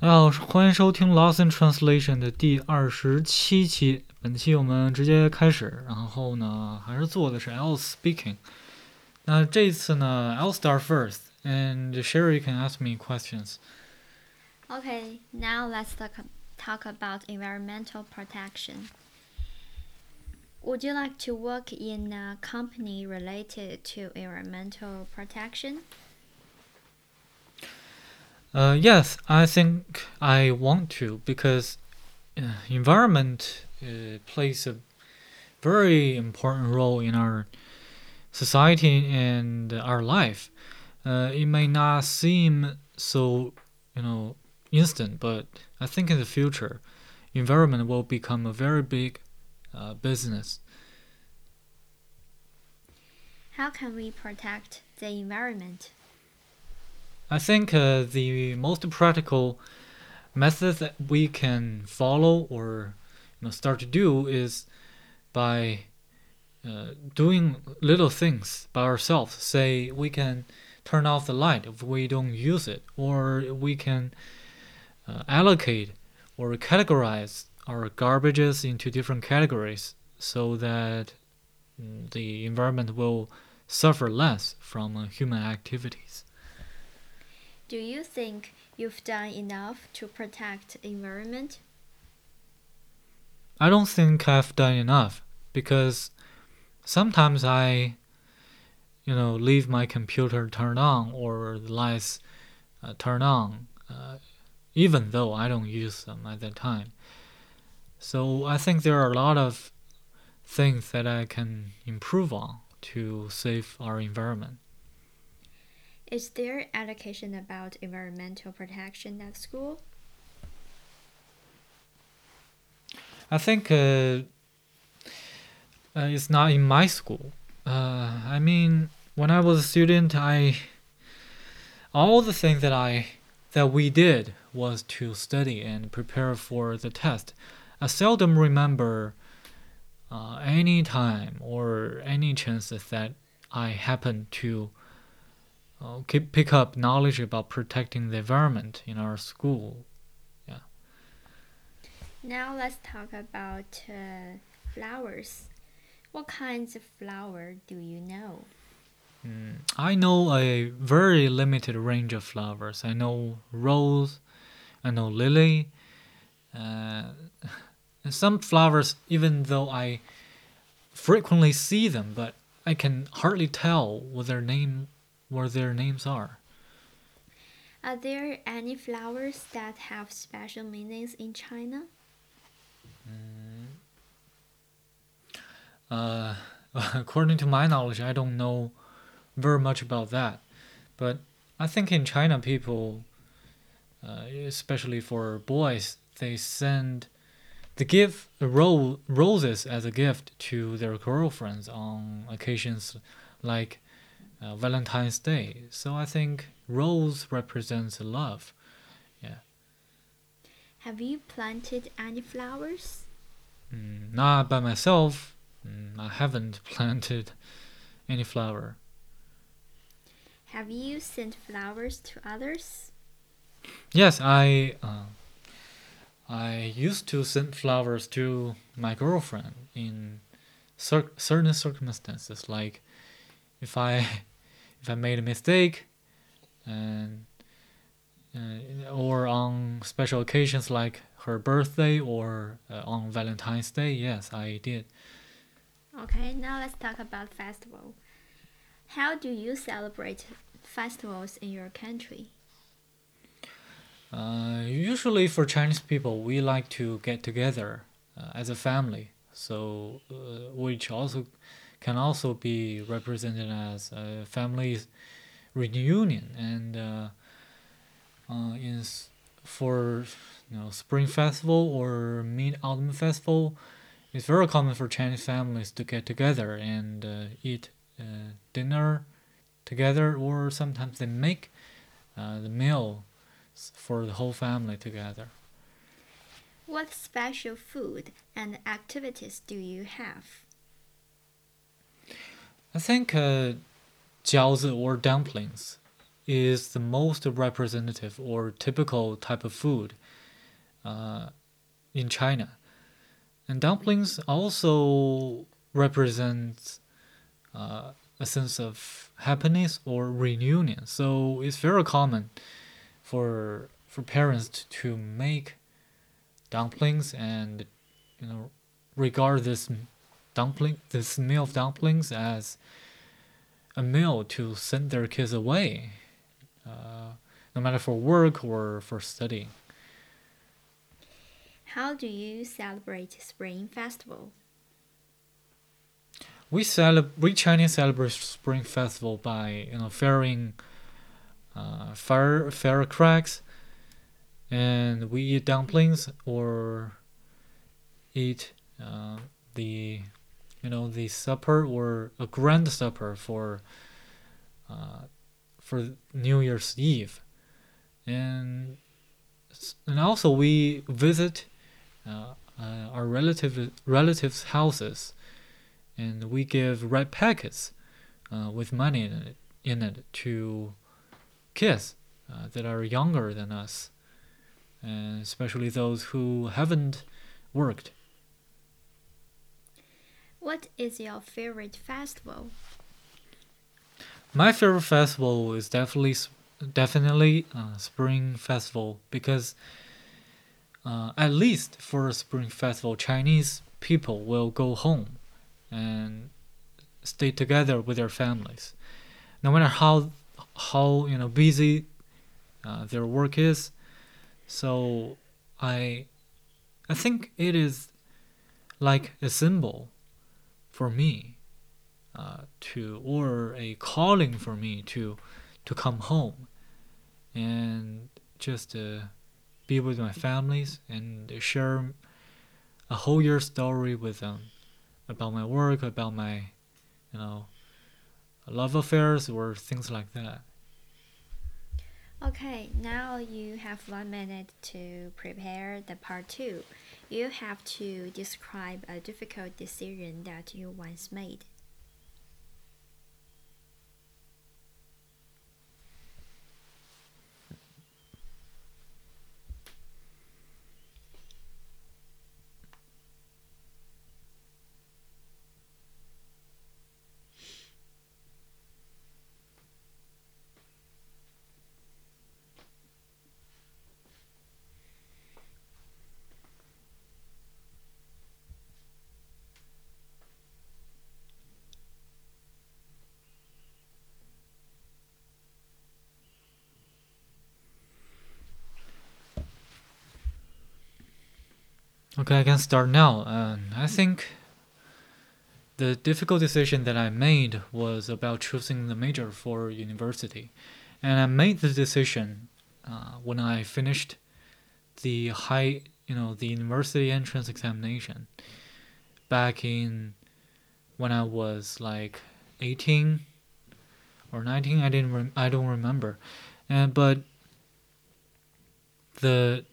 大家好，欢迎收听《Lost in Translation》的第二十七期。本期我们直接开始，然后呢，还是做的是 L speaking。那这一次呢，I'll start first, and Sherry can ask me questions. Okay, now let's talk, talk about environmental protection. Would you like to work in a company related to environmental protection? Uh, yes, I think I want to because uh, environment uh, plays a very important role in our society and our life. Uh, it may not seem so, you know, instant, but I think in the future, environment will become a very big uh, business. How can we protect the environment? I think uh, the most practical method that we can follow or you know, start to do is by uh, doing little things by ourselves. Say we can turn off the light if we don't use it, or we can uh, allocate or categorize our garbages into different categories so that the environment will suffer less from human activities. Do you think you've done enough to protect environment? I don't think I've done enough because sometimes I, you know, leave my computer turned on or the lights uh, turned on, uh, even though I don't use them at that time. So I think there are a lot of things that I can improve on to save our environment. Is there education about environmental protection at school? I think uh, uh, it's not in my school. Uh, I mean, when I was a student, I all the things that I that we did was to study and prepare for the test. I seldom remember uh, any time or any chances that I happened to uh, pick up knowledge about protecting the environment in our school. Yeah. Now let's talk about uh, flowers. What kinds of flower do you know? Mm, I know a very limited range of flowers. I know rose, I know lily. Uh, some flowers, even though I frequently see them, but I can hardly tell what their name, what their names are. Are there any flowers that have special meanings in China? Uh, according to my knowledge, I don't know very much about that. But I think in China, people, uh, especially for boys, they send, they give ro- roses as a gift to their girlfriends on occasions like uh, Valentine's Day. So I think rose represents love. Yeah. Have you planted any flowers? Mm, not by myself. Mm, I haven't planted any flower. Have you sent flowers to others? Yes, I uh, I used to send flowers to my girlfriend in cer- certain circumstances, like if I if I made a mistake, and uh, or on special occasions like her birthday or uh, on Valentine's Day. Yes, I did. Okay, now let's talk about festival. How do you celebrate festivals in your country? Uh, usually for Chinese people, we like to get together uh, as a family. So, uh, which also can also be represented as a family reunion. And uh, uh, in for you know spring festival or mid autumn festival, it's very common for Chinese families to get together and uh, eat uh, dinner together, or sometimes they make uh, the meal for the whole family together. What special food and activities do you have? I think uh, jiaozi or dumplings is the most representative or typical type of food uh, in China. And dumplings also represent uh, a sense of happiness or reunion. So it's very common for for parents to, to make dumplings and you know regard this dumpling this meal of dumplings as a meal to send their kids away, uh, no matter for work or for studying. How do you celebrate Spring Festival? We celebrate we Chinese celebrate Spring Festival by you know firing uh, fire firecracks, and we eat dumplings or eat uh, the you know the supper or a grand supper for uh, for New Year's Eve, and and also we visit uh, uh, our relative relatives' houses, and we give red packets uh, with money in it, in it to kids uh, that are younger than us, and especially those who haven't worked. What is your favorite festival? My favorite festival is definitely definitely uh, Spring Festival because uh, at least for a Spring Festival, Chinese people will go home and stay together with their families, no matter how how you know busy uh, their work is. So I I think it is like a symbol for me uh, to or a calling for me to to come home and just uh, be with my families and share a whole year story with them about my work about my you know love affairs or things like that Okay, now you have one minute to prepare the part two. You have to describe a difficult decision that you once made. Okay, I can start now. Um, I think the difficult decision that I made was about choosing the major for university, and I made the decision uh, when I finished the high, you know, the university entrance examination back in when I was like 18 or 19. I didn't. I don't remember, and but the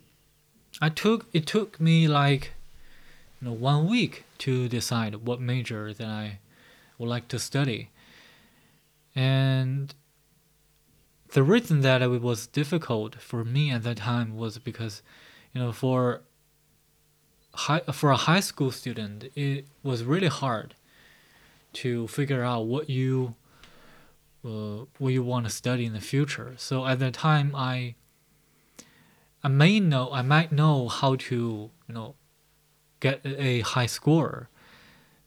I took it took me like you know one week to decide what major that I would like to study. And the reason that it was difficult for me at that time was because you know for high for a high school student it was really hard to figure out what you uh, what you want to study in the future. So at that time I I may know I might know how to you know get a high score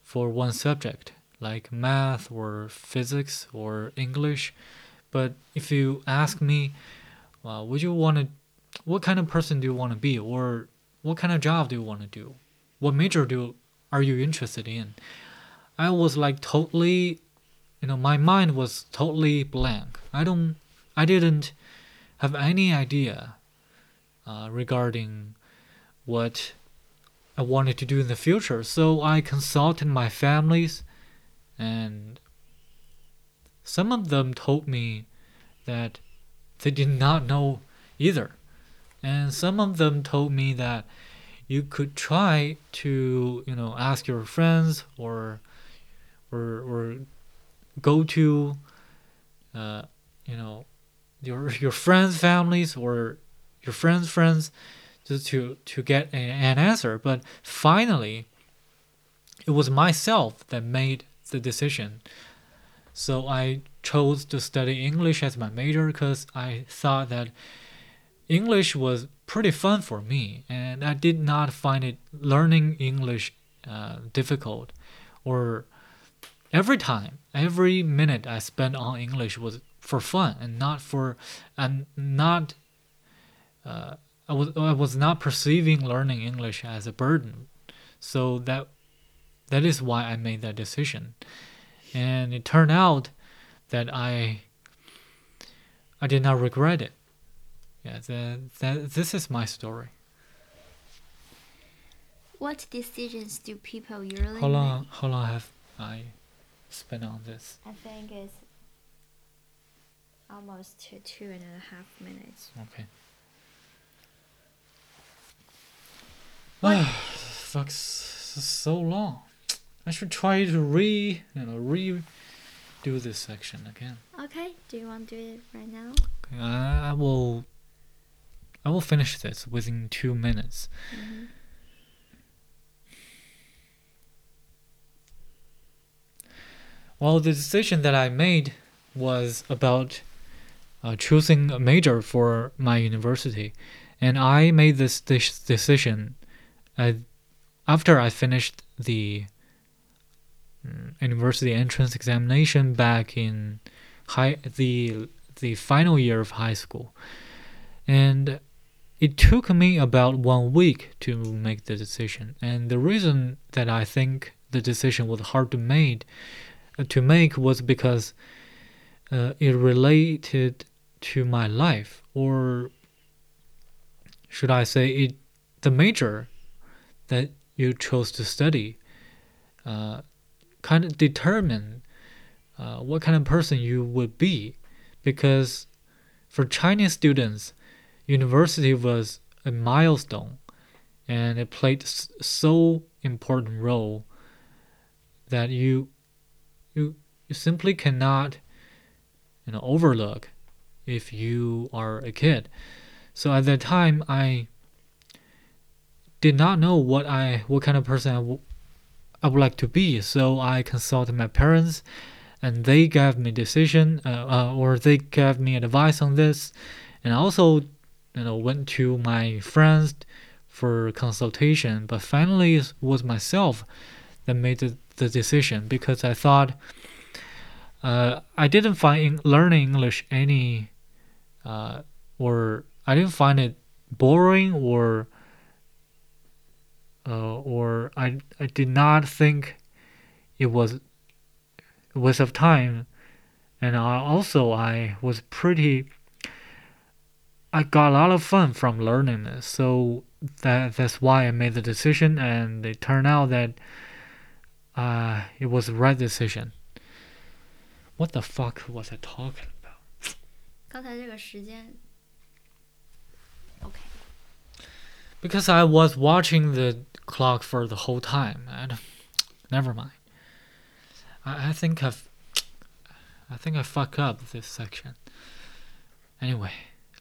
for one subject like math or physics or English, but if you ask me, well, would you want to, what kind of person do you want to be, or what kind of job do you want to do, what major do are you interested in? I was like totally, you know, my mind was totally blank. I don't, I didn't have any idea uh, regarding what I wanted to do in the future. So I consulted my families, and some of them told me that they did not know either. And some of them told me that you could try to, you know, ask your friends or or or go to uh, you know your your friends' families or your friends' friends just to to get a, an answer. But finally, it was myself that made the decision. So I chose to study English as my major because I thought that English was pretty fun for me, and I did not find it learning English uh, difficult or every time every minute i spent on english was for fun and not for and not uh, I was I was not perceiving learning English as a burden, so that that is why I made that decision, and it turned out that I I did not regret it. Yeah, that, that this is my story. What decisions do people usually How long make? how long have I spent on this? I think it's almost two, two and a half minutes. Okay. What- Ah, fuck, so long. I should try to re, you know, re, do this section again. Okay, do you want to do it right now? Okay, I, will. I will finish this within two minutes. Mhm. Well, the decision that I made was about uh, choosing a major for my university, and I made this, this decision uh, after I finished the mm, university entrance examination back in high the the final year of high school, and it took me about one week to make the decision. And the reason that I think the decision was hard to made uh, to make was because uh, it related to my life, or should I say, it the major that you chose to study uh, kind of determine uh, what kind of person you would be, because for Chinese students, university was a milestone, and it played so important role that you you you simply cannot you know overlook if you are a kid. So at that time i did not know what i what kind of person I w- I would like to be. So i consulted my parents and they gave me decision uh, uh, or they gave me advice on this. And I also you know went to my friends for consultation but finally it was myself that made the, the decision because I thought uh, I didn't find in- learning English any uh, or I didn't find it boring or uh, or I I did not think it was a waste of time and I also I was pretty I got a lot of fun from learning this so that that's why I made the decision and it turned out that uh, it was the right decision. What the fuck was I talking about? 刚才这个时间 Because I was watching the clock for the whole time. And never mind. I, I think I've I think I fuck up this section. Anyway,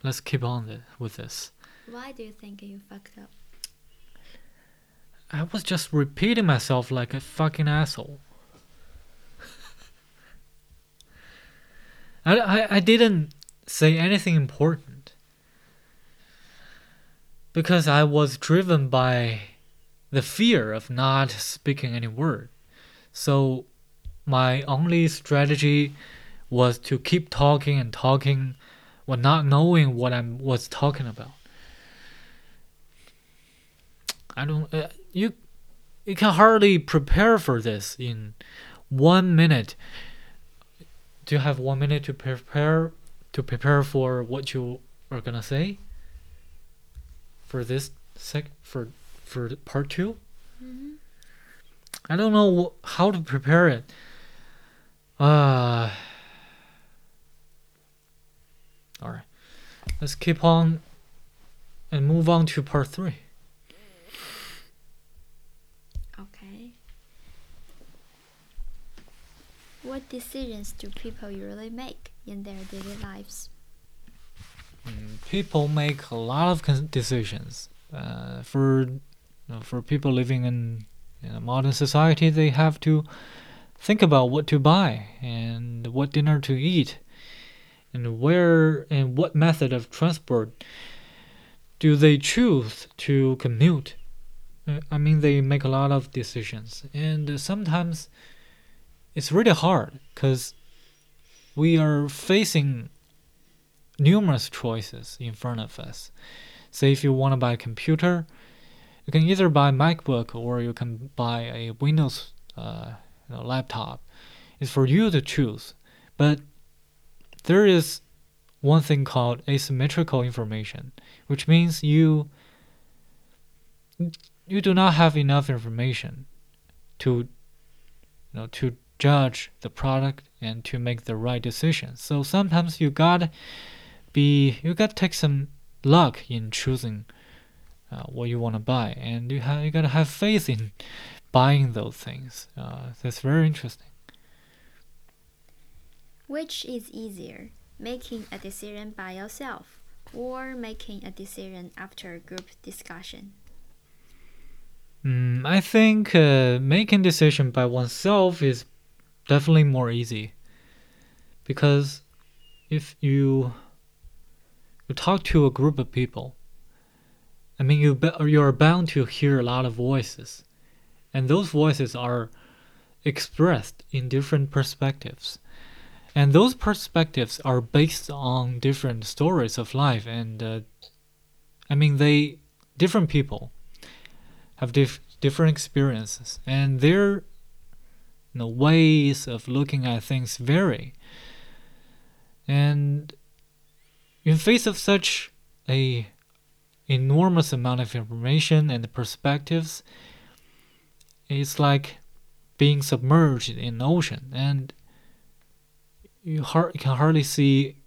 let's keep on the, with this. why do you think you fucked up? I was just repeating myself like a fucking asshole. I, I, I didn't say anything important because I was driven by the fear of not speaking any word. So my only strategy was to keep talking and talking while not knowing what I was talking about. I don't. Uh, you you can hardly prepare for this in one minute. Do you have one minute to prepare to prepare for what you are gonna say? For this sec for for part 2 Mhm. I don't know how to prepare it. Uh. All right, let's keep on and move on to part three. Okay. What decisions do people usually make in their daily lives? People make a lot of decisions. Uh, for you know, for people living in, a modern society, they have to think about what to buy and what dinner to eat, and where and what method of transport do they choose to commute. Uh, I mean, they make a lot of decisions, and sometimes it's really hard because we are facing numerous choices in front of us. Say if you want to buy a computer, you can either buy a MacBook or you can buy a Windows uh, you know, laptop. It's for you to choose. But there is one thing called asymmetrical information, which means you you do not have enough information to you know to judge the product and to make the right decision. So sometimes you got be you got to take some luck in choosing uh, what you want to buy, and you have you gotta have faith in buying those things. Uh, that's very interesting. Which is easier, making a decision by yourself or making a decision after a group discussion? Mm, I think uh, making decision by oneself is definitely more easy because if you you talk to a group of people, I mean you you are bound to hear a lot of voices, and those voices are expressed in different perspectives. And those perspectives are based on different stories of life, and uh, I mean they different people have dif- different experiences, and their you know, ways of looking at things vary. And in face of such a enormous amount of information and perspectives, it's like being submerged in an ocean, and you, can hardly see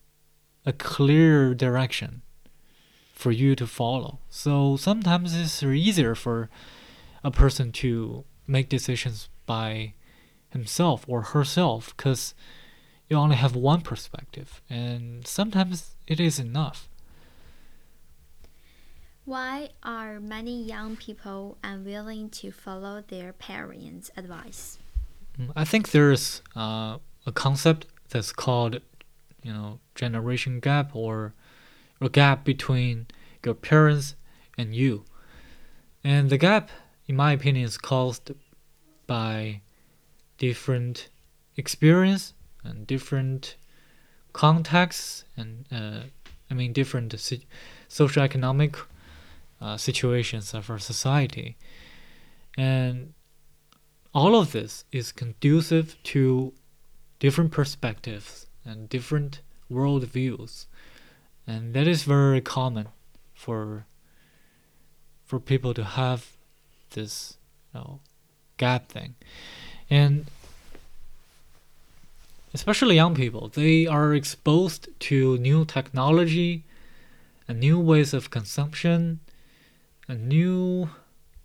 a clear direction for you to follow. So sometimes it's easier for a person to make decisions by himself or herself because you only have one perspective, and sometimes it is enough. Why are many young people unwilling to follow their parents' advice? Mm, I think there's uh, a concept that's called, you know, generation gap or a gap between your parents and you. And the gap, in my opinion, is caused by different experience and different contexts and uh, I mean different si- socioeconomic uh, situations of our society, and all of this is conducive to different perspectives and different worldviews, and that is very common for for people to have this you know, gap thing, and especially young people, they are exposed to new technology and new ways of consumption and new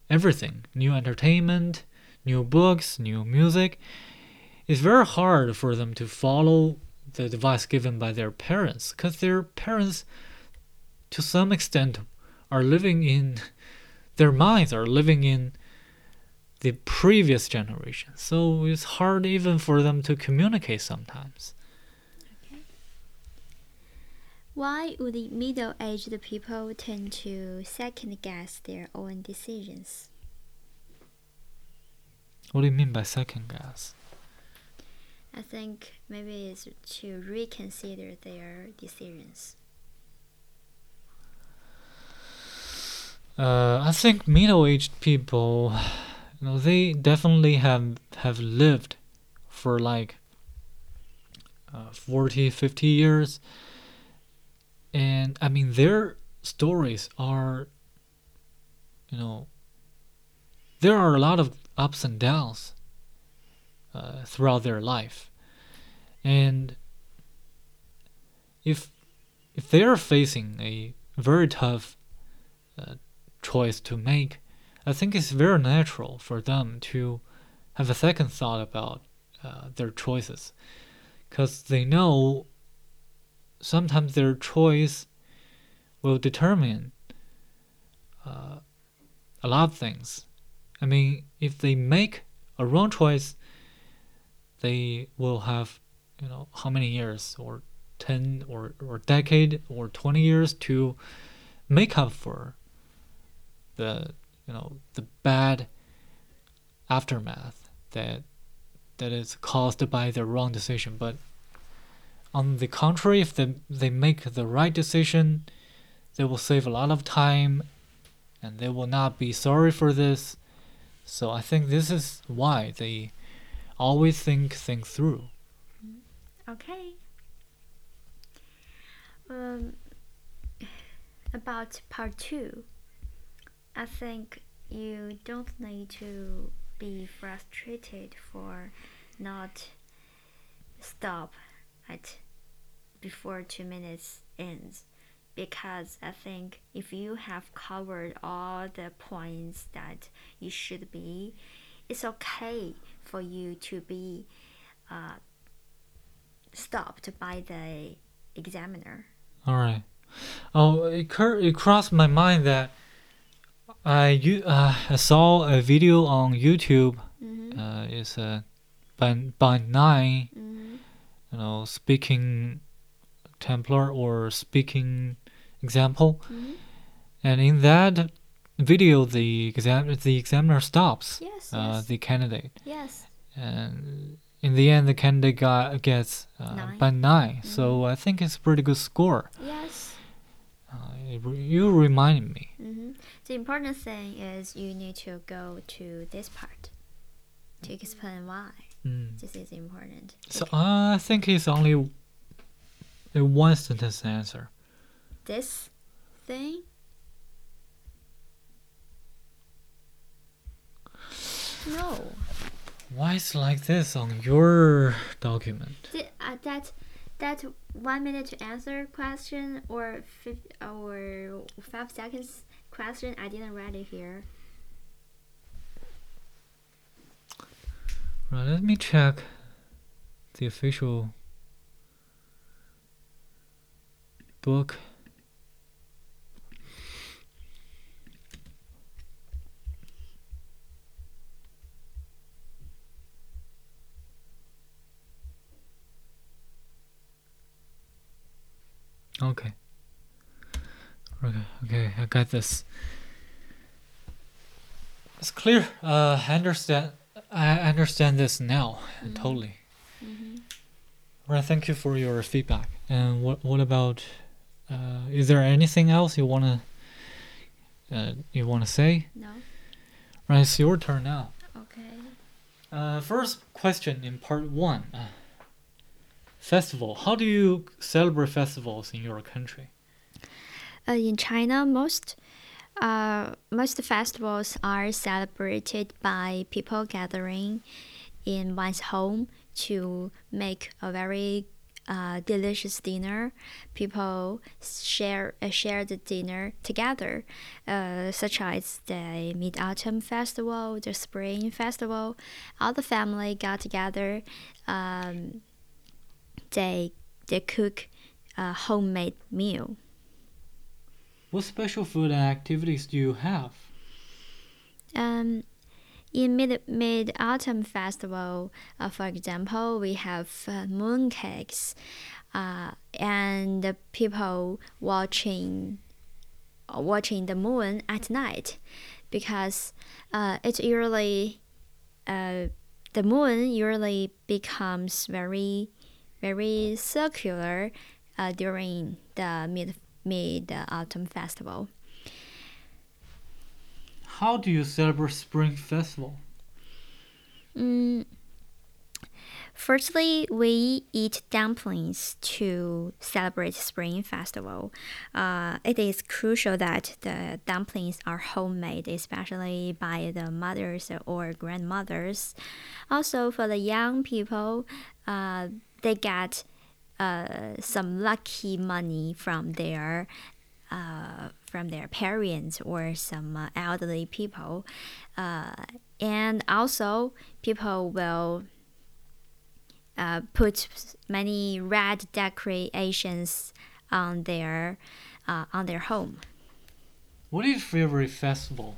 everything, new entertainment, new books, new music. It's very hard for them to follow the advice given by their parents because their parents, to some extent, are living in their minds are living in the previous generation. So it's hard even for them to communicate sometimes. Okay. Why would middle aged people tend to second guess their own decisions? What do you mean by second guess? I think maybe it's to reconsider their decisions. Uh, I think middle-aged people you know they definitely have have lived for like uh, 40 50 years. And i mean their stories are you know there are a lot of ups and downs uh, throughout their life. And if if they're facing a very tough uh, choice to make I think it's very natural for them to have a second thought about uh, their choices because they know sometimes their choice will determine uh, a lot of things. I mean, if they make a wrong choice, they will have, you know, how many years or 10 or, or decade or 20 years to make up for the, you know, the bad aftermath that that is caused by the wrong decision. But on the contrary, if they, they make the right decision, they will save a lot of time and they will not be sorry for this. So I think this is why they always think things through. Okay. Um, about part two, I think you don't need to be frustrated for not stop at before two minutes ends because I think if you have covered all the points that you should be, it's okay for you to be uh, stopped by the examiner. All right. Oh, it, cur- it crossed my mind that I you uh, I saw a video on YouTube. Mm-hmm. Uh, it's a by by nine, Mm-hmm. you know, speaking template or speaking example, Mm-hmm. and in that video, the exam the examiner stops Yes, uh, yes, the candidate, yes. and in the end, the candidate got, gets uh, Nine. by 9 So I think it's a pretty good score. Yes. Uh, it you reminded me. The important thing is you need to go to this part to explain why Mm. this is important. So I think it's only a one sentence answer. This thing. No, Why is like this on your document? Th- uh, that that one minute to answer question or or five seconds question. I didn't write it here. Right, let me check the official book. Okay. Okay, okay, I got this. It's clear. Uh, I understand. I understand this now Mhm. totally. Mm-hmm. Right, thank you for your feedback. And what what about? Uh, is there anything else you wanna uh, you wanna say? No. Right, it's your turn now. Okay. Uh, first question in part one. Uh, festival. How do you celebrate festivals in your country? Uh, in China, most uh, most festivals are celebrated by people gathering in one's home to make a very uh, delicious dinner. People share uh, share the dinner together, uh, such as the Mid Autumn Festival, the Spring Festival. All the family got together. Um, they they cook a homemade meal. What special food and activities do you have? Um, in mid mid autumn festival, uh, for example, we have uh, mooncakes, uh, and people watching uh, watching the moon at night, because uh, it usually uh, the moon usually becomes very very circular uh, during the mid mid autumn festival. How do you celebrate Spring Festival? Mm, firstly, we eat dumplings to celebrate Spring Festival. Uh, it is crucial that the dumplings are homemade, especially by the mothers or grandmothers. Also, for the young people, uh, they get uh, some lucky money from their uh, from their parents or some uh, elderly people. Uh, and also, people will uh, put many red decorations on their uh, on their home. What is your favorite festival?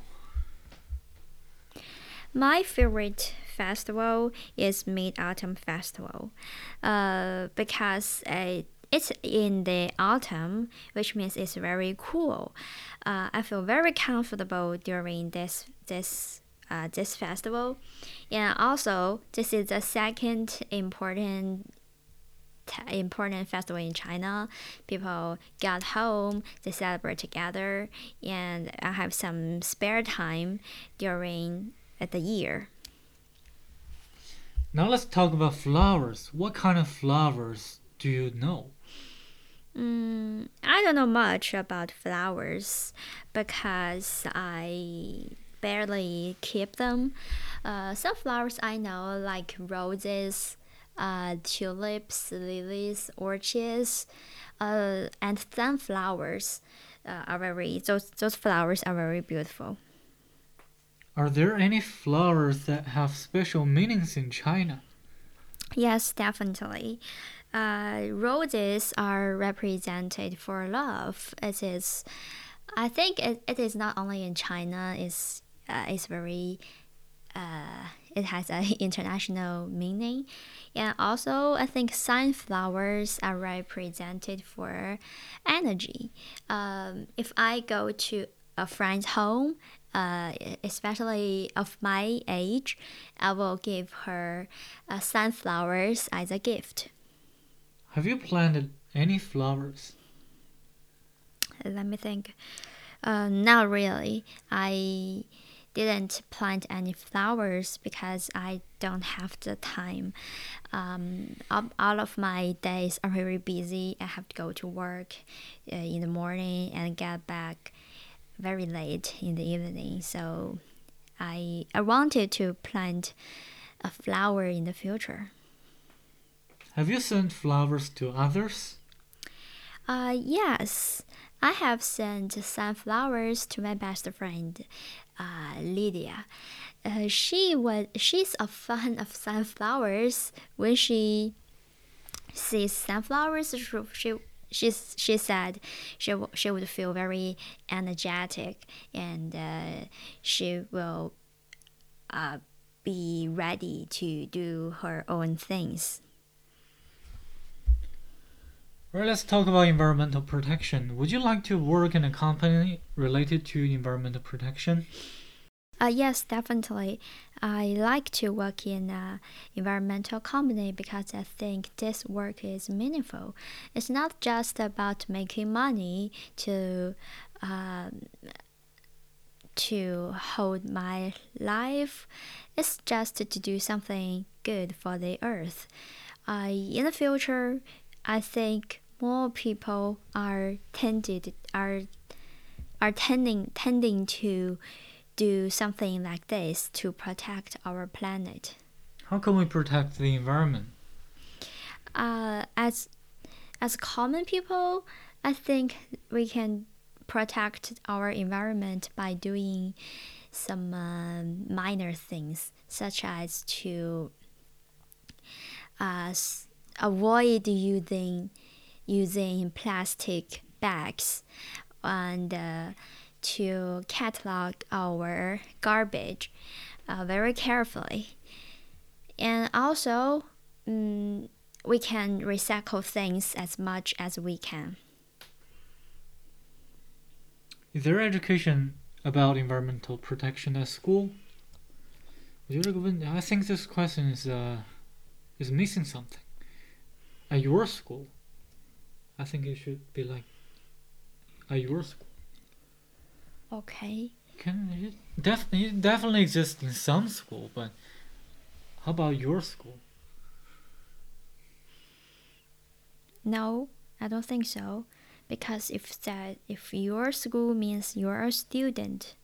My favorite festival is Mid Autumn Festival, uh, because uh, it's in the autumn, which means it's very cool. Uh, I feel very comfortable during this this uh, this festival, and also this is the second important important festival in China. People got home, they celebrate together, and I have some spare time during the year. Now let's talk about flowers. What kind of flowers do you know? Mm, I don't know much about flowers because I barely keep them. Uh, some flowers I know, like roses, uh, tulips, lilies, orchids, uh, and sunflowers, uh, are very those those flowers are very beautiful. Are there any flowers that have special meanings in China? Yes, definitely. Uh, roses are represented for love. It is, I think it, it is not only in China. It's uh, it's very, uh, it has an international meaning, and also I think sunflowers are represented for energy. Um, if I go to a friend's home, uh, especially of my age, I will give her uh, sunflowers as a gift. Have you planted any flowers? Let me think. Uh, not really. I didn't plant any flowers because I don't have the time. Um, all of my days are very busy. I have to go to work uh, in the morning and get back very late in the evening. So I I wanted to plant a flower in the future. Have you sent flowers to others? Uh, yes, I have sent sunflowers to my best friend, uh, Lydia. Uh, she was she's a fan of sunflowers. When she sees sunflowers, she she she said she she would feel very energetic and uh, she will uh, be ready to do her own things. Right, let's talk about environmental protection. Would you like to work in a company related to environmental protection? Uh, yes, definitely. I like to work in an environmental company because I think this work is meaningful. It's not just about making money to um, to hold my life. It's just to do something good for the earth. Uh, in the future, I think more people are tended are are tending tending to do something like this to protect our planet. How can we protect the environment? Uh, as as common people, I think we can protect our environment by doing some uh, minor things, such as to uh, avoid using using plastic bags and uh, to catalog our garbage uh, very carefully. And also, um, we can recycle things as much as we can. Is there education about environmental protection at school? I think this question is uh, is missing something. At your school, I think it should be like at your school. Okay. Can it definitely it definitely exists in some school, but how about your school? No, I don't think so. Because if that if your school means you're a student,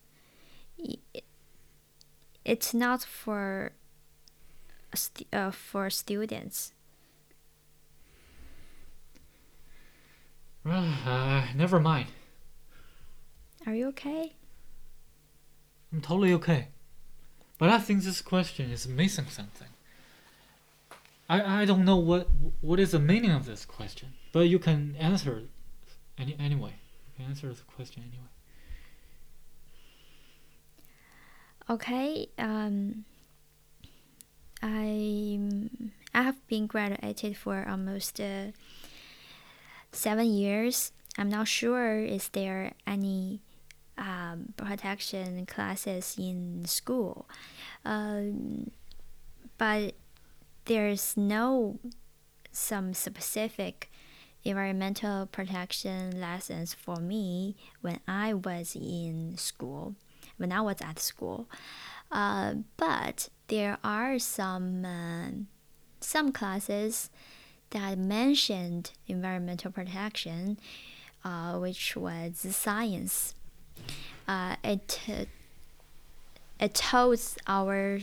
it's not for uh, for students. Uh, never mind. Are you okay? I'm totally okay. But I think this question is missing something. I, I don't know what what is the meaning of this question, but you can answer any anyway. You can answer the question anyway. Okay. Um, I I have been graduated for almost uh, seven years. I'm not sure is there any um, protection classes in school, um, but there's no some specific environmental protection lessons for me when I was in school, when I was at school. Uh, but there are some uh, some classes that mentioned environmental protection, uh, which was science. Uh, it it told our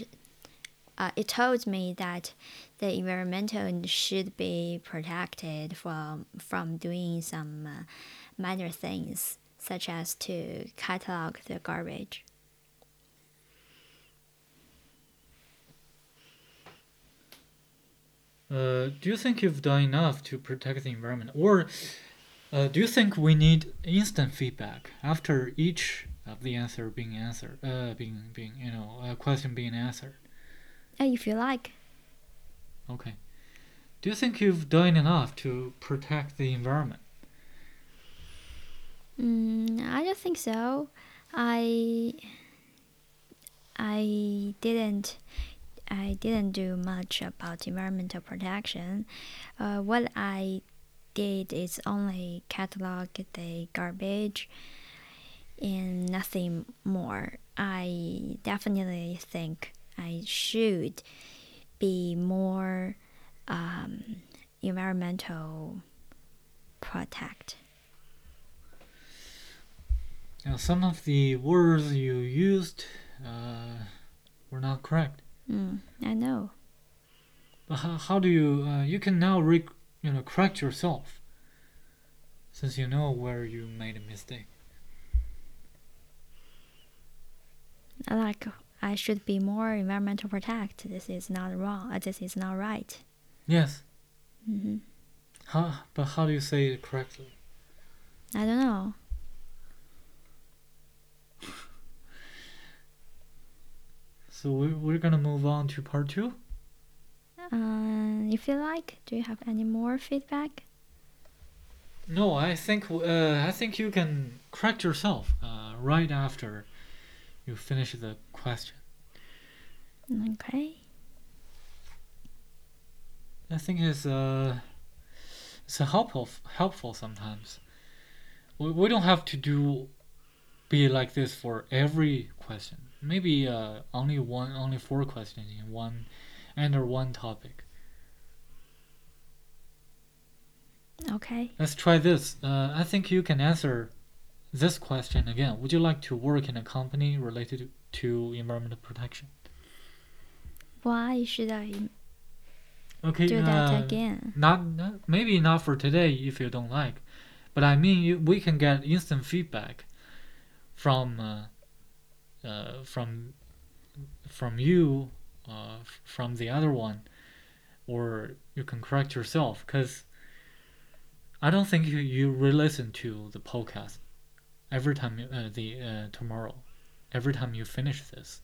uh, it told me that the environmental should be protected from from doing some uh, minor things such as to catalog the garbage. Uh, do you think you've done enough to protect the environment, or uh, do you think we need instant feedback after each of the answer being answered, uh, being being you know a question being answered? If you like. Okay. Do you think you've done enough to protect the environment? Mm, I don't think so. I I didn't I didn't do much about environmental protection. Uh, what I did is only catalog the garbage and nothing more. I definitely think I should be more um, environmental protect. Now, some of the words you used uh, were not correct. Mm, I know. But how, how do you uh, you can now re, you know correct yourself since you know where you made a mistake. Like I should be more environmental protect. This is not wrong. Uh, this is not right. Yes. hmm How but how do you say it correctly? I don't know. So we, we're gonna move on to part two. Uh, if you like, do you have any more feedback? No, I think uh, I think you can correct yourself uh, right after you finish the question. Okay. I think it's uh, it's a helpful helpful sometimes. We, we don't have to do be like this for every question. Maybe uh, only one only four questions in one under one topic. Okay. Let's try this. Uh, I think you can answer this question again. Would you like to work in a company related to environmental protection? Why should I Okay. do that uh, again? Not, not maybe not for today if you don't like, but I mean you, we can get instant feedback from uh, uh, from from you uh, from the other one, or you can correct yourself because I don't think you you re-listen to the podcast every time you, uh, the uh, tomorrow every time you finish this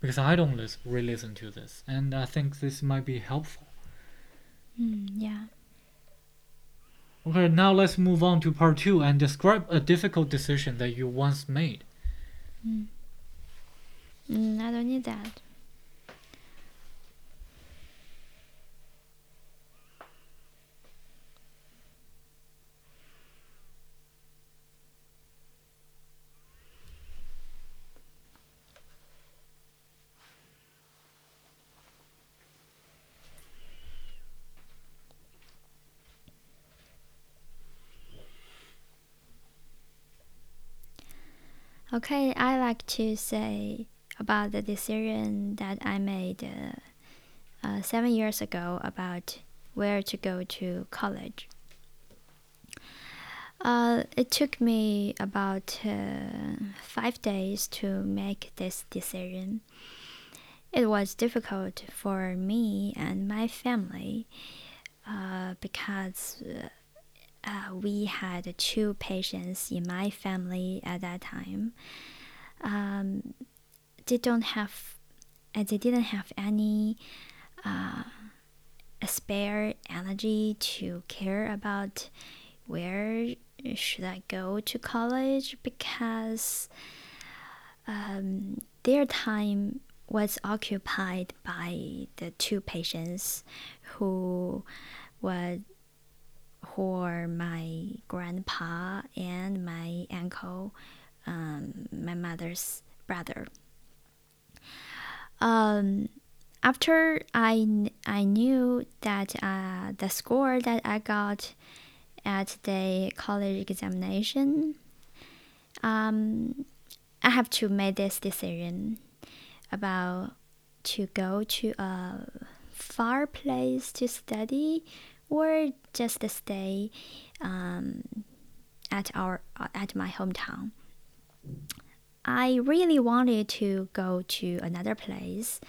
because I don't lis- re-listen to this and I think this might be helpful. Mm, yeah. Okay, now let's move on to part two and describe a difficult decision that you once made. Mm. Mm, I don't need that. Okay, I like to say about the decision that I made uh, uh, seven years ago about where to go to college. Uh, it took me about uh, five days to make this decision. It was difficult for me and my family uh, because uh, we had two patients in my family at that time. Um, they don't have, uh, they didn't have any uh, spare energy to care about where should I go to college because um, their time was occupied by the two patients who were are my grandpa and my uncle, um, my mother's brother. Um, after I, I knew that uh, the score that I got at the college examination, um, I have to make this decision about to go to a far place to study or just stay um, at our at my hometown. I really wanted to go to another place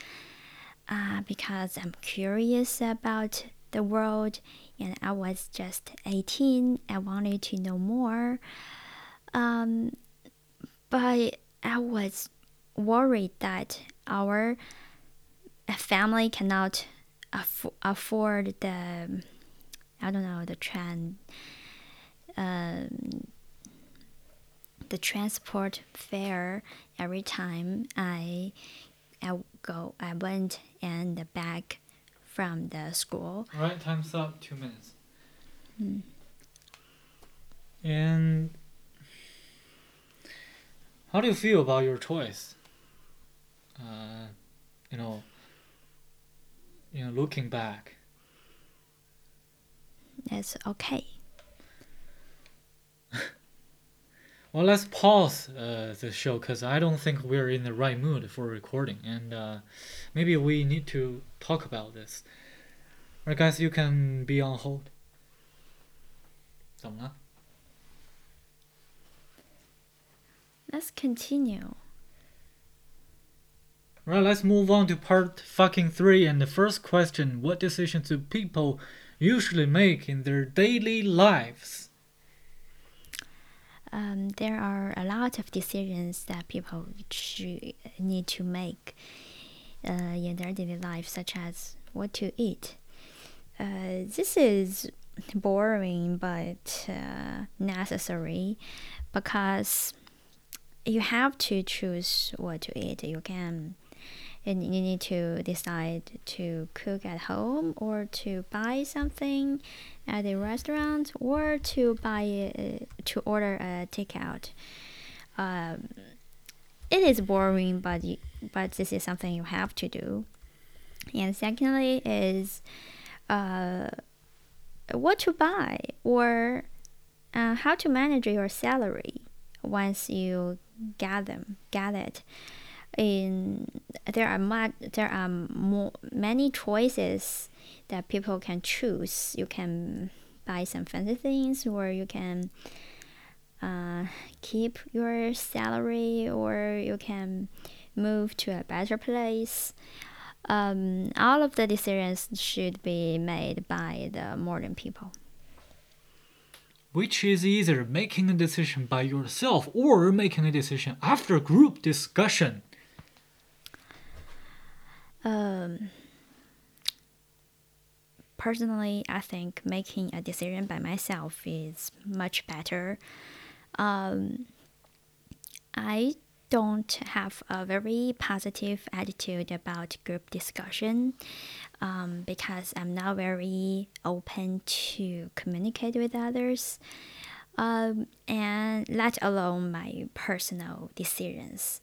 uh, because I'm curious about the world and I was just 18. I wanted to know more. Um, but I was worried that our family cannot aff- afford the I don't know the trend um, the transport fare every time I I go I went and back from the school. All right, time's up. Two minutes. Mm. And how do you feel about your choice? Uh, you know, you know, looking back. It's okay. Well, let's pause uh, the show because I don't think we're in the right mood for recording, and uh, maybe we need to talk about this. Right, guys, you can be on hold. 怎么了？ Let's continue. Right, let's move on to part fucking three. And the first question: What decisions do people usually make in their daily lives? Um, there are a lot of decisions that people need to make uh, in their daily life, such as what to eat. Uh, this is boring but uh, necessary because you have to choose what to eat. You can, and you need to decide to cook at home or to buy something at a restaurant or to buy uh, to order a takeout. Um, it is boring, but you, but this is something you have to do. And secondly is uh, what to buy or uh, how to manage your salary once you get them get it in there are much there are more many choices that people can choose. You can buy some fancy things or you can uh, keep your salary or you can move to a better place. Um, all of the decisions should be made by the modern people. Which is either making a decision by yourself or making a decision after group discussion. Um, personally, I think making a decision by myself is much better. Um, I don't have a very positive attitude about group discussion um, because I'm not very open to communicate with others. Um, and let alone my personal decisions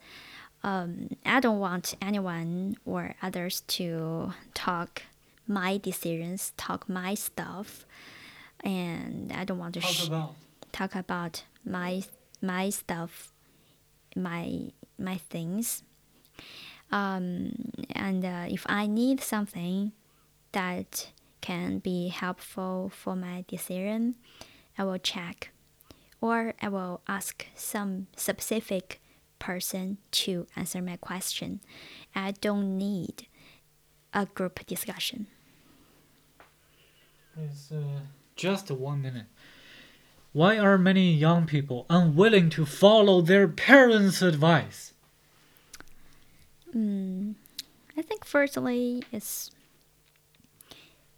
um, I don't want anyone or others to talk my decisions, talk my stuff, and I don't want to Talk about talk about my my stuff, my my things. Um, and uh, if I need something that can be helpful for my decision, I will check, or I will ask some specific person to answer my question. I don't need a group discussion. It's uh, just one minute. why are many young people unwilling to follow their parents' advice? Mm, I think firstly it's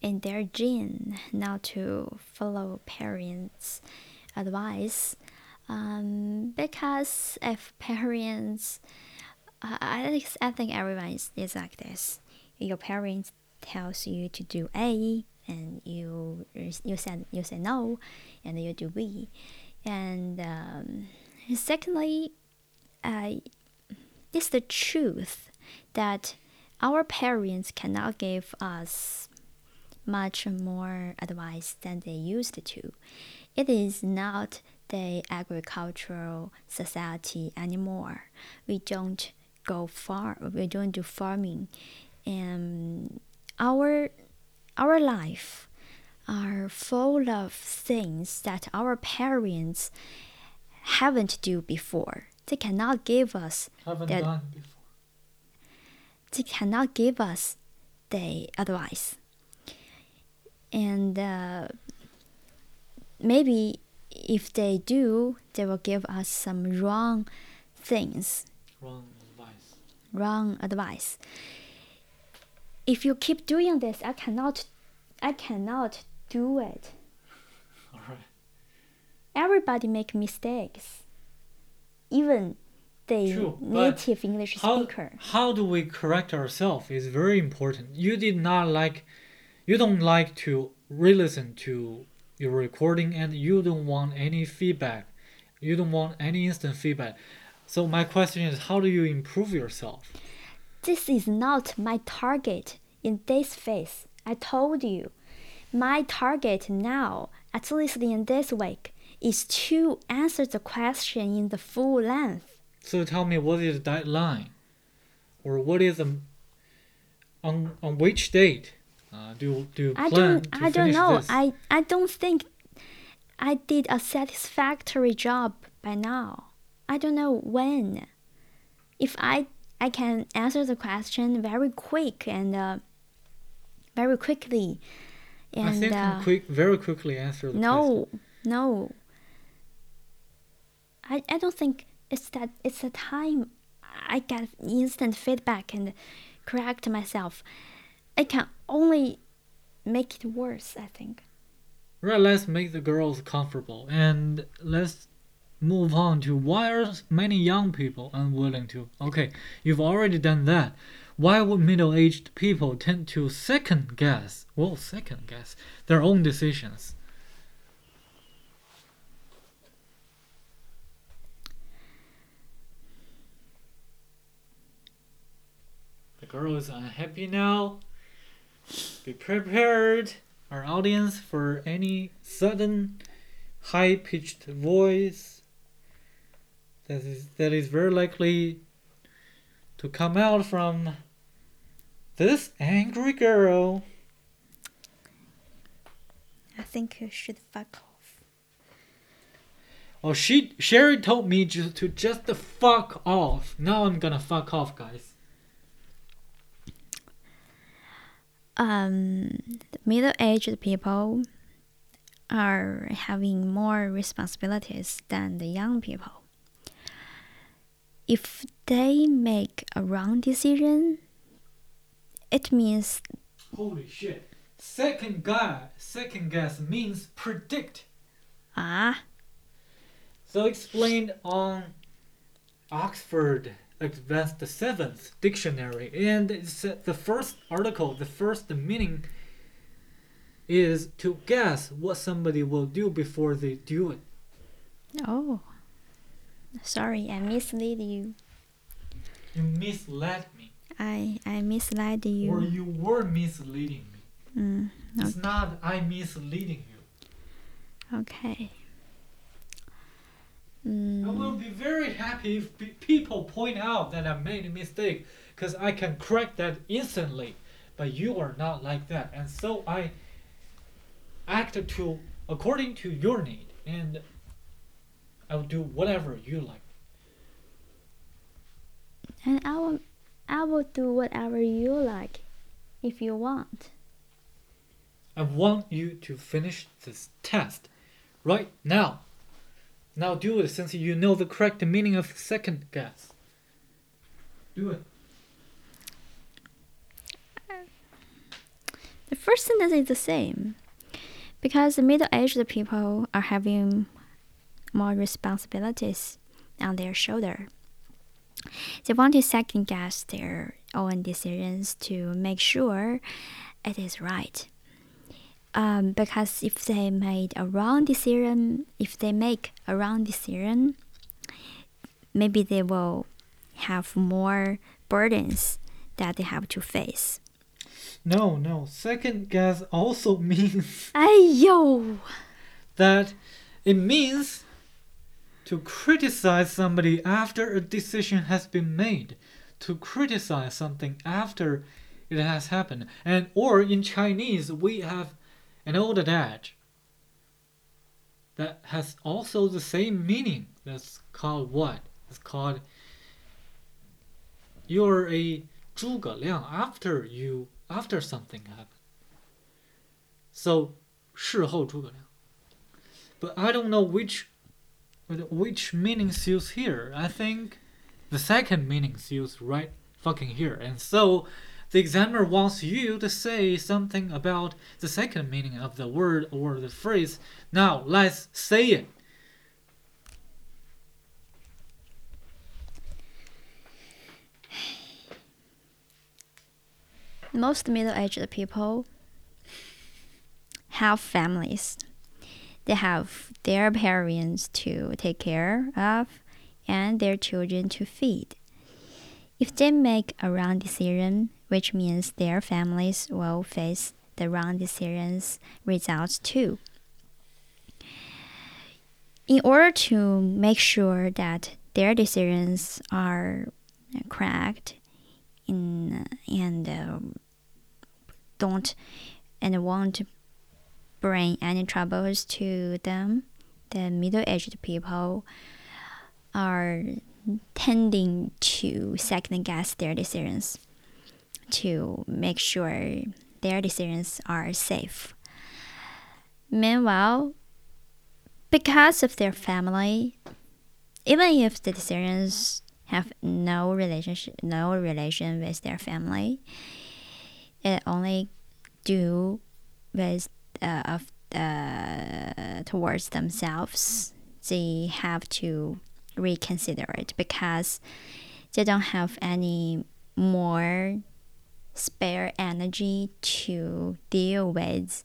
in their gene not to follow parents' advice. Um, because if parents, uh, I think I think everyone is, is like this. Your parents tells you to do A, and you you said you say no, and you do B, and um, secondly, uh, it's the truth that our parents cannot give us much more advice than they used to. It is not the agricultural society anymore. We don't go far. We don't do farming, and our our life are full of things that our parents haven't do before. They cannot give us Haven't That- done before. they cannot give us the advice. And uh, maybe if they do, they will give us some wrong things, Wrong advice. wrong advice. If you keep doing this, I cannot, I cannot do it. All right. Everybody make mistakes, even the True, native English How, speaker. how do we correct ourselves is very important. You did not like, you don't like to re-listen to your recording, and you don't want any feedback. You don't want any instant feedback. So my question is, how do you improve yourself? This is not my target in this phase. I told you. My target now, at least in this week, is to answer the question in the full length. So tell me, what is the deadline, or what is the on on which date uh, do I don't I don't know. this? I, I don't think I did a satisfactory job by now. I don't know when. If I I can answer the question very quick and uh, very quickly I think uh, can quick, very quickly answer the question. No, no. I, I don't think it's that it's a time I get instant feedback and correct myself. I can only make it worse, I think. Right, let's make the girls comfortable and let's move on to why are many young people unwilling to. Okay, you've already done that. Why would middle aged people tend to second guess, well, second guess, their own decisions? The girl is unhappy now. Be prepared, our audience, for any sudden high pitched voice that is, that is very likely to come out from this angry girl. I think you should fuck off. Oh, she Sherry told me just to just fuck off. Now I'm gonna fuck off, guys. Um, middle-aged people are having more responsibilities than the young people. If they make a wrong decision, it means Holy shit! Second guy, second guess means predict. ah, So explained on Oxford Advanced Seventh Dictionary, and it said the first article, the first meaning is to guess what somebody will do before they do it. oh, sorry, I misled you. You misled me, I I misled you. or you. were misleading me. Mm, It's not I misleading you. okay. I will Mm, be very happy if pe- people point out that I made a mistake because I can correct that instantly. But you are not like that, and so I act to according to your need, and I will do whatever you like. and I will I will do whatever you like, if you want. I want you to finish this test right now. Now do it since you know the correct meaning of second guess. Do it. The first sentence is the same because the middle aged people are having more responsibilities on their shoulder. They want to second guess their own decisions to make sure it is right. Um, because if they made a wrong decision, if they make a wrong decision, maybe they will have more burdens that they have to face. No, no. Second guess also means 哎呦，that it means to criticize somebody after a decision has been made. To criticize something after it has happened. And or in Chinese we have an old adage that has also the same meaning. That's called what? It's called you're a 诸葛亮 after you after something happened. So 事后诸葛亮. But I don't know which which meanings used here. I think the second meanings used right fucking here. And so the examiner wants you to say something about the second meaning of the word or the phrase. Now let's say it. most middle-aged people have families. They have their parents to take care of and their children to feed. If they make a wrong decision, which means their families will face the wrong decisions results too. In order to make sure that their decisions are correct in, and um, don't and won't bring any troubles to them, the middle aged people are tending to second guess their decisions to make sure their decisions are safe. Meanwhile, because of their family, even if the decisions have no relationship, no relation with their family, it only do with uh, of uh, towards themselves. They have to reconsider it because they don't have any more spare energy to deal with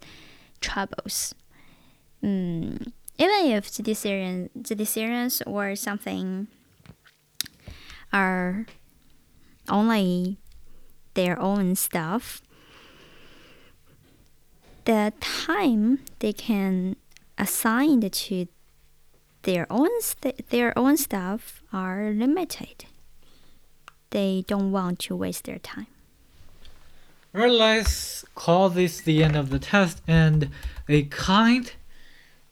troubles. Mm, even if the decision, the decisions or something are only their own stuff, the time they can assign to their own st- their own stuff are limited. They don't want to waste their time. Alright, let's call this the end of the test and a kind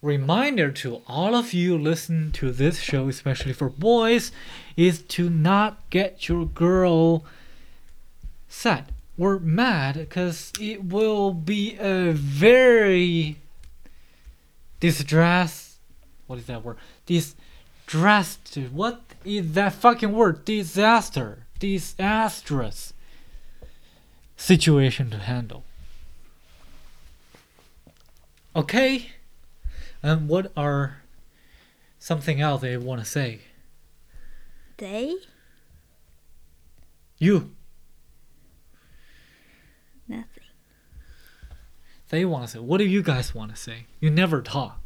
reminder to all of you listening to this show, especially for boys, is to not get your girl sad or mad because it will be a very distress. What is that word? Distress. What is that fucking word? Disaster. Disastrous situation to handle. Okay. And what are something else they want to say? They You. nothing. They want to say. What do you guys want to say? You never talk,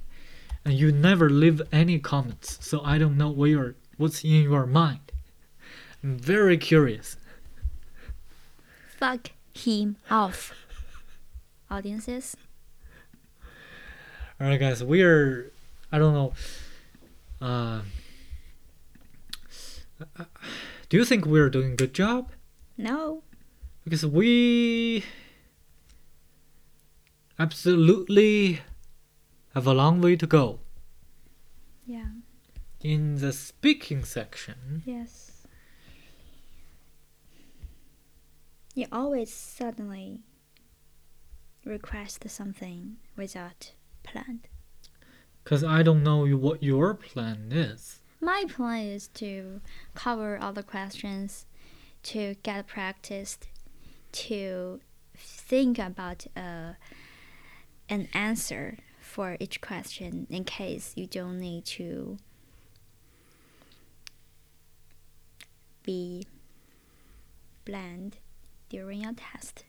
and you never leave any comments. So I don't know what your what's in your mind. I'm very curious. Fuck him off. Audiences. All right, guys. We are. I don't know. Uh, do you think we're doing a good job? No. because we absolutely have a long way to go Yeah. in the speaking section Yes. You always suddenly request something without plan. Because I don't know what your plan is. My plan is to cover all the questions, to get practiced, to think about uh, an answer for each question in case you don't need to be bland during your test.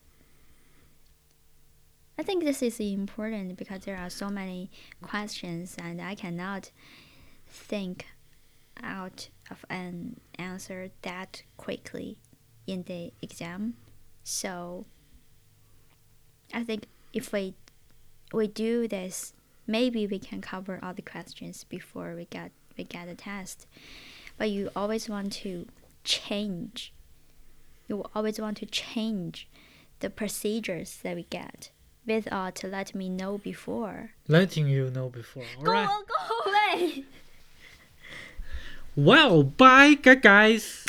I think this is important because there are so many questions and I cannot think out of an answer that quickly in the exam. So I think if we we do this, maybe we can cover all the questions before we get we get the test. But you always want to change. You always want to change the procedures that we get without uh, to let me know before. Letting you know before. Go Alright. go away. Well, bye, guys.